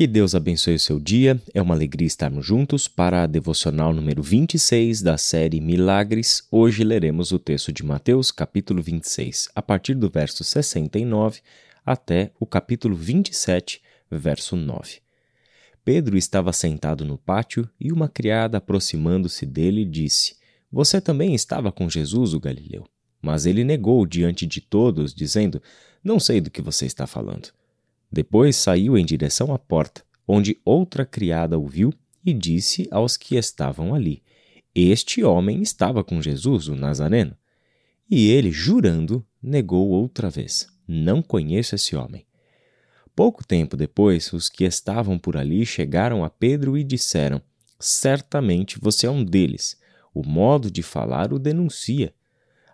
Que Deus abençoe o seu dia. É uma alegria estarmos juntos para a devocional número 26 da série Milagres. Hoje leremos o texto de Mateus, capítulo 26, a partir do verso 69 até o capítulo 27, verso 9. Pedro estava sentado no pátio e uma criada, aproximando-se dele, disse: Você também estava com Jesus, o Galileu. Mas ele negou diante de todos, dizendo: Não sei do que você está falando. Depois saiu em direção à porta, onde outra criada o viu e disse aos que estavam ali: Este homem estava com Jesus, o Nazareno. E ele, jurando, negou outra vez: Não conheço esse homem. Pouco tempo depois, os que estavam por ali chegaram a Pedro e disseram: Certamente você é um deles. O modo de falar o denuncia.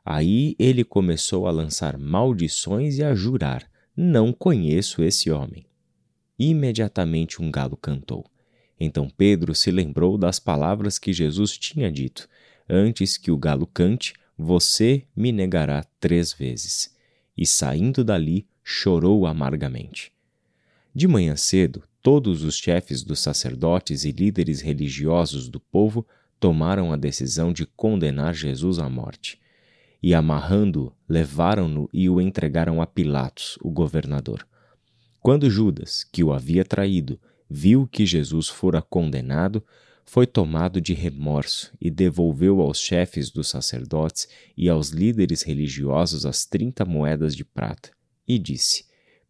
Aí ele começou a lançar maldições e a jurar: não conheço esse homem. Imediatamente um galo cantou. Então Pedro se lembrou das palavras que Jesus tinha dito: Antes que o galo cante, você me negará três vezes. E saindo dali, chorou amargamente. De manhã cedo, todos os chefes dos sacerdotes e líderes religiosos do povo tomaram a decisão de condenar Jesus à morte e, amarrando-o, levaram-no e o entregaram a Pilatos, o governador. Quando Judas, que o havia traído, viu que Jesus fora condenado, foi tomado de remorso e devolveu aos chefes dos sacerdotes e aos líderes religiosos as trinta moedas de prata, e disse: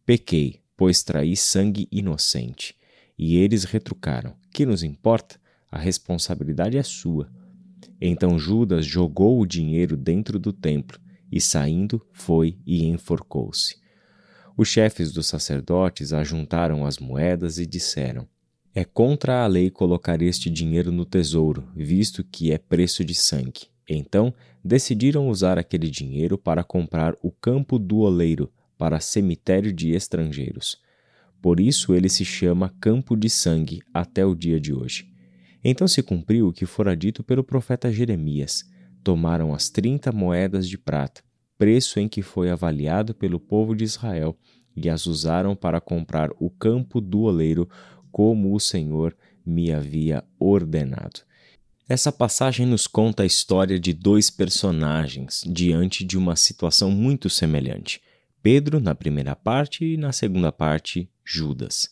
Pequei, pois traí sangue inocente. E eles retrucaram: Que nos importa? A responsabilidade é sua. Então Judas jogou o dinheiro dentro do templo e, saindo, foi e enforcou-se. Os chefes dos sacerdotes ajuntaram as moedas e disseram: É contra a lei colocar este dinheiro no tesouro, visto que é preço de sangue. Então decidiram usar aquele dinheiro para comprar o campo do oleiro para cemitério de estrangeiros. Por isso ele se chama Campo de Sangue até o dia de hoje. Então se cumpriu o que fora dito pelo profeta Jeremias. Tomaram as trinta moedas de prata, preço em que foi avaliado pelo povo de Israel, e as usaram para comprar o campo do oleiro, como o Senhor me havia ordenado. Essa passagem nos conta a história de dois personagens diante de uma situação muito semelhante. Pedro na primeira parte e na segunda parte, Judas.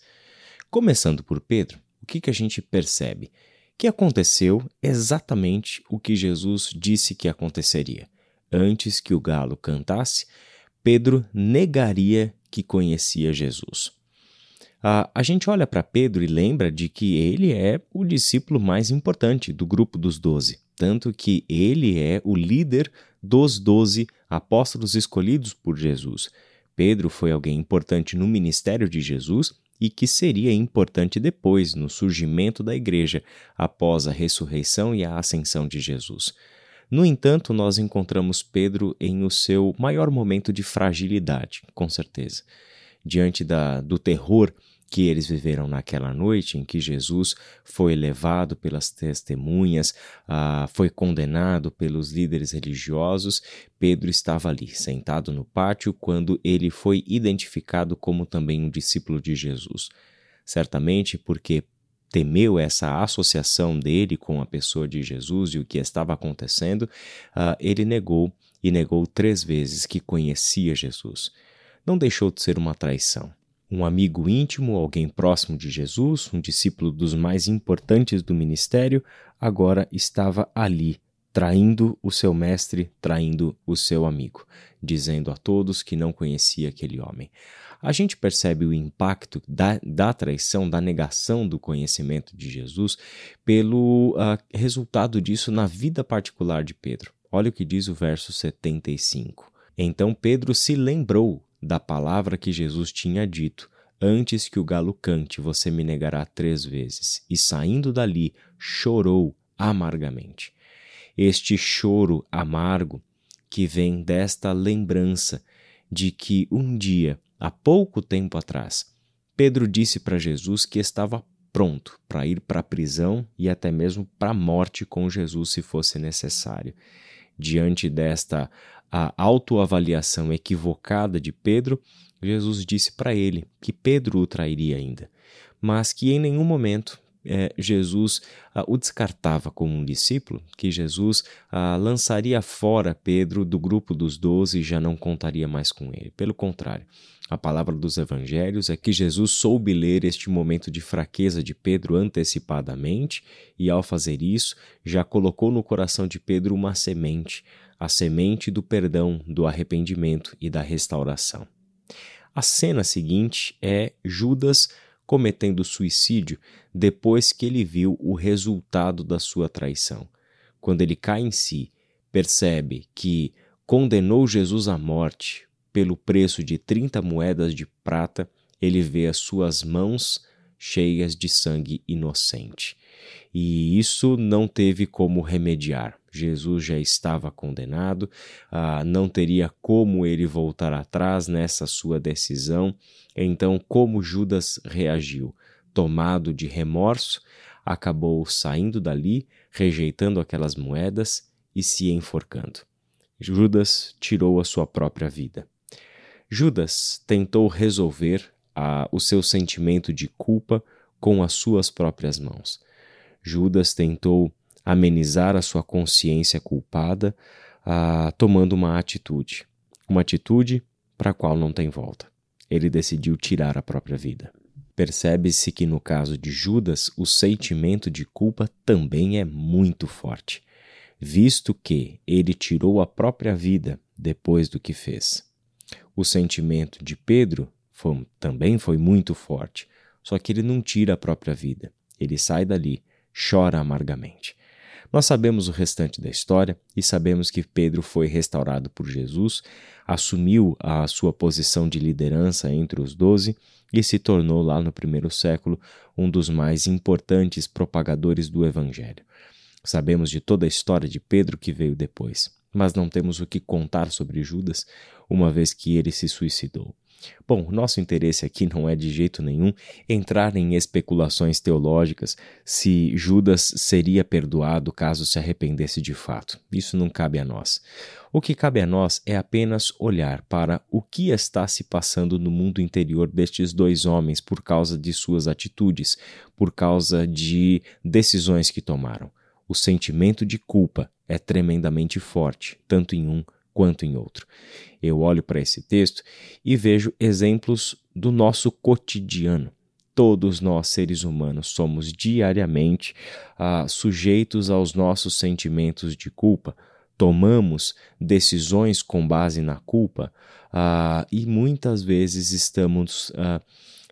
Começando por Pedro, o que, que a gente percebe? Que aconteceu exatamente o que Jesus disse que aconteceria. Antes que o galo cantasse, Pedro negaria que conhecia Jesus. A gente olha para Pedro e lembra de que ele é o discípulo mais importante do grupo dos doze, tanto que ele é o líder dos doze apóstolos escolhidos por Jesus. Pedro foi alguém importante no ministério de Jesus e que seria importante depois no surgimento da igreja após a ressurreição e a ascensão de Jesus. No entanto, nós encontramos Pedro em o seu maior momento de fragilidade, com certeza. Diante da, do terror que eles viveram naquela noite em que Jesus foi levado pelas testemunhas, ah, foi condenado pelos líderes religiosos, Pedro estava ali, sentado no pátio, quando ele foi identificado como também um discípulo de Jesus. Certamente porque temeu essa associação dele com a pessoa de Jesus e o que estava acontecendo, ah, ele negou e negou três vezes que conhecia Jesus. Não deixou de ser uma traição um amigo íntimo, alguém próximo de Jesus, um discípulo dos mais importantes do ministério, agora estava ali, traindo o seu mestre, traindo o seu amigo, dizendo a todos que não conhecia aquele homem. A gente percebe o impacto da, da traição, da negação do conhecimento de Jesus, pelo uh, resultado disso na vida particular de Pedro. Olha o que diz o verso 75. Então Pedro se lembrou da palavra que Jesus tinha dito: Antes que o galo cante, você me negará três vezes. E saindo dali, chorou amargamente. Este choro amargo que vem desta lembrança de que um dia, há pouco tempo atrás, Pedro disse para Jesus que estava pronto para ir para a prisão e até mesmo para a morte com Jesus se fosse necessário. Diante desta a autoavaliação equivocada de Pedro, Jesus disse para ele que Pedro o trairia ainda, mas que em nenhum momento é, Jesus ah, o descartava como um discípulo, que Jesus ah, lançaria fora Pedro do grupo dos doze e já não contaria mais com ele. Pelo contrário, a palavra dos evangelhos é que Jesus soube ler este momento de fraqueza de Pedro antecipadamente e, ao fazer isso, já colocou no coração de Pedro uma semente, a semente do perdão, do arrependimento e da restauração. A cena seguinte é Judas cometendo suicídio depois que ele viu o resultado da sua traição. Quando ele cai em si, percebe que condenou Jesus à morte pelo preço de 30 moedas de prata, ele vê as suas mãos cheias de sangue inocente. E isso não teve como remediar. Jesus já estava condenado, ah, não teria como ele voltar atrás nessa sua decisão. Então, como Judas reagiu? Tomado de remorso, acabou saindo dali, rejeitando aquelas moedas e se enforcando. Judas tirou a sua própria vida. Judas tentou resolver ah, o seu sentimento de culpa com as suas próprias mãos. Judas tentou amenizar a sua consciência culpada, ah, tomando uma atitude, uma atitude para a qual não tem volta. Ele decidiu tirar a própria vida. Percebe-se que no caso de Judas, o sentimento de culpa também é muito forte, visto que ele tirou a própria vida depois do que fez. O sentimento de Pedro foi, também foi muito forte, só que ele não tira a própria vida. Ele sai dali, chora amargamente. Nós sabemos o restante da história e sabemos que Pedro foi restaurado por Jesus, assumiu a sua posição de liderança entre os doze e se tornou, lá no primeiro século, um dos mais importantes propagadores do Evangelho. Sabemos de toda a história de Pedro que veio depois, mas não temos o que contar sobre Judas, uma vez que ele se suicidou. Bom, nosso interesse aqui não é de jeito nenhum entrar em especulações teológicas se Judas seria perdoado caso se arrependesse de fato. Isso não cabe a nós. O que cabe a nós é apenas olhar para o que está se passando no mundo interior destes dois homens por causa de suas atitudes, por causa de decisões que tomaram. O sentimento de culpa é tremendamente forte, tanto em um quanto em outro. Eu olho para esse texto e vejo exemplos do nosso cotidiano. Todos nós, seres humanos, somos diariamente ah, sujeitos aos nossos sentimentos de culpa, tomamos decisões com base na culpa ah, e muitas vezes estamos ah,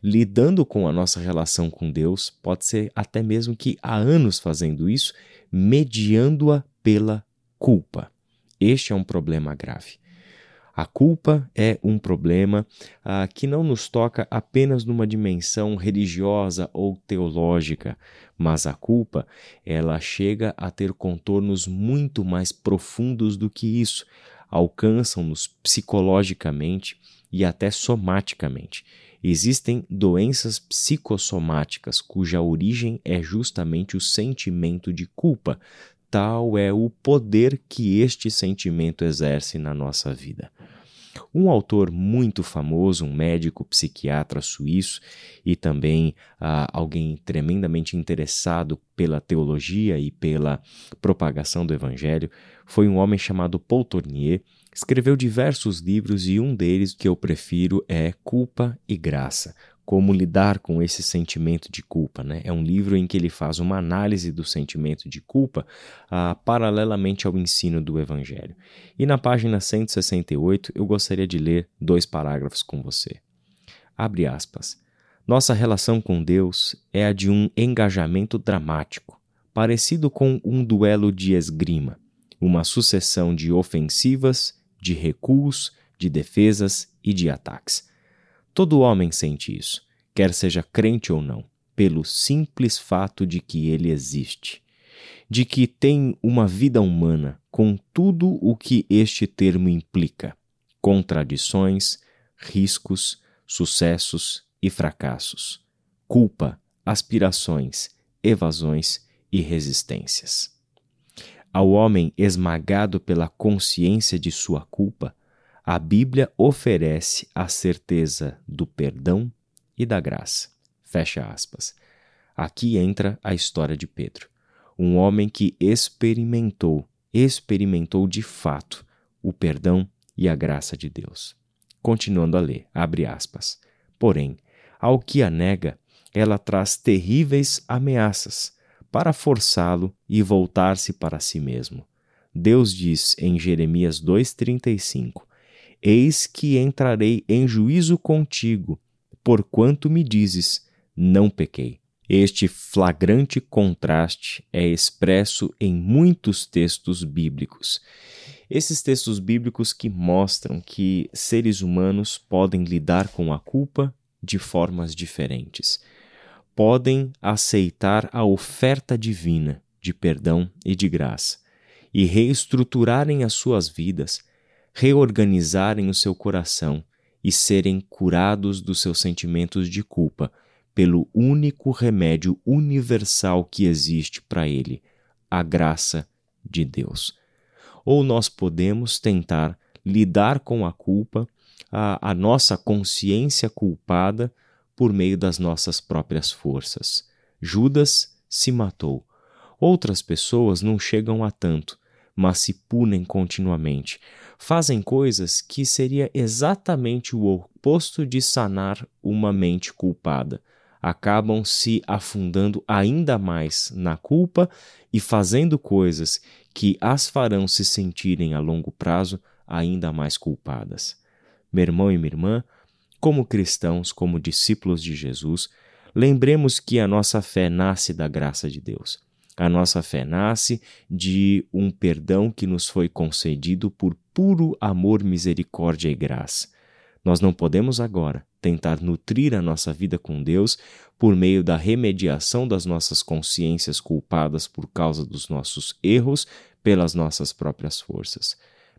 lidando com a nossa relação com Deus, pode ser até mesmo que há anos fazendo isso, mediando-a pela culpa. Este é um problema grave. A culpa é um problema ah, que não nos toca apenas numa dimensão religiosa ou teológica, mas a culpa ela chega a ter contornos muito mais profundos do que isso, alcançam-nos psicologicamente e até somaticamente. Existem doenças psicossomáticas cuja origem é justamente o sentimento de culpa, tal é o poder que este sentimento exerce na nossa vida. Um autor muito famoso, um médico psiquiatra suíço e também ah, alguém tremendamente interessado pela teologia e pela propagação do evangelho, foi um homem chamado Paul Tournier. Escreveu diversos livros e um deles que eu prefiro é Culpa e Graça, como lidar com esse sentimento de culpa. Né? É um livro em que ele faz uma análise do sentimento de culpa ah, paralelamente ao ensino do Evangelho. E na página 168 eu gostaria de ler dois parágrafos com você. Abre aspas. Nossa relação com Deus é a de um engajamento dramático, parecido com um duelo de esgrima, uma sucessão de ofensivas, de recuos, de defesas e de ataques Todo homem sente isso, quer seja crente ou não, pelo simples fato de que ele existe, de que tem uma vida humana com tudo o que este termo implica: contradições, riscos, sucessos e fracassos, culpa, aspirações, evasões e resistências. Ao homem esmagado pela consciência de sua culpa, A Bíblia oferece a certeza do perdão e da graça. Fecha aspas. Aqui entra a história de Pedro, um homem que experimentou, experimentou de fato o perdão e a graça de Deus. Continuando a ler, abre aspas. Porém, ao que a nega, ela traz terríveis ameaças para forçá-lo e voltar-se para si mesmo. Deus diz em Jeremias 2,35: Eis que entrarei em juízo contigo, porquanto me dizes: Não pequei. Este flagrante contraste é expresso em muitos textos bíblicos. Esses textos bíblicos que mostram que seres humanos podem lidar com a culpa de formas diferentes. Podem aceitar a oferta divina de perdão e de graça e reestruturarem as suas vidas reorganizarem o seu coração e serem curados dos seus sentimentos de culpa pelo único remédio universal que existe para ele, a graça de Deus. Ou nós podemos tentar lidar com a culpa, a, a nossa consciência culpada, por meio das nossas próprias forças. Judas se matou. Outras pessoas não chegam a tanto, mas se punem continuamente. Fazem coisas que seria exatamente o oposto de sanar uma mente culpada. Acabam se afundando ainda mais na culpa e fazendo coisas que as farão se sentirem a longo prazo ainda mais culpadas. Meu irmão e minha irmã, como cristãos, como discípulos de Jesus, lembremos que a nossa fé nasce da graça de Deus. A nossa fé nasce de um perdão que nos foi concedido por puro amor, misericórdia e graça. Nós não podemos agora tentar nutrir a nossa vida com Deus por meio da remediação das nossas consciências culpadas por causa dos nossos erros pelas nossas próprias forças.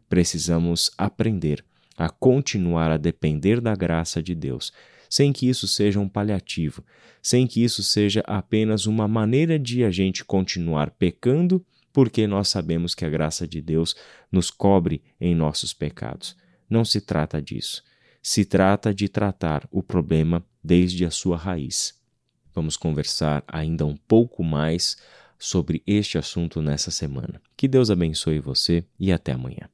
Precisamos aprender a continuar a depender da graça de Deus, sem que isso seja um paliativo, sem que isso seja apenas uma maneira de a gente continuar pecando, porque nós sabemos que a graça de Deus nos cobre em nossos pecados. Não se trata disso. Se trata de tratar o problema desde a sua raiz. Vamos conversar ainda um pouco mais sobre este assunto nessa semana. Que Deus abençoe você e até amanhã.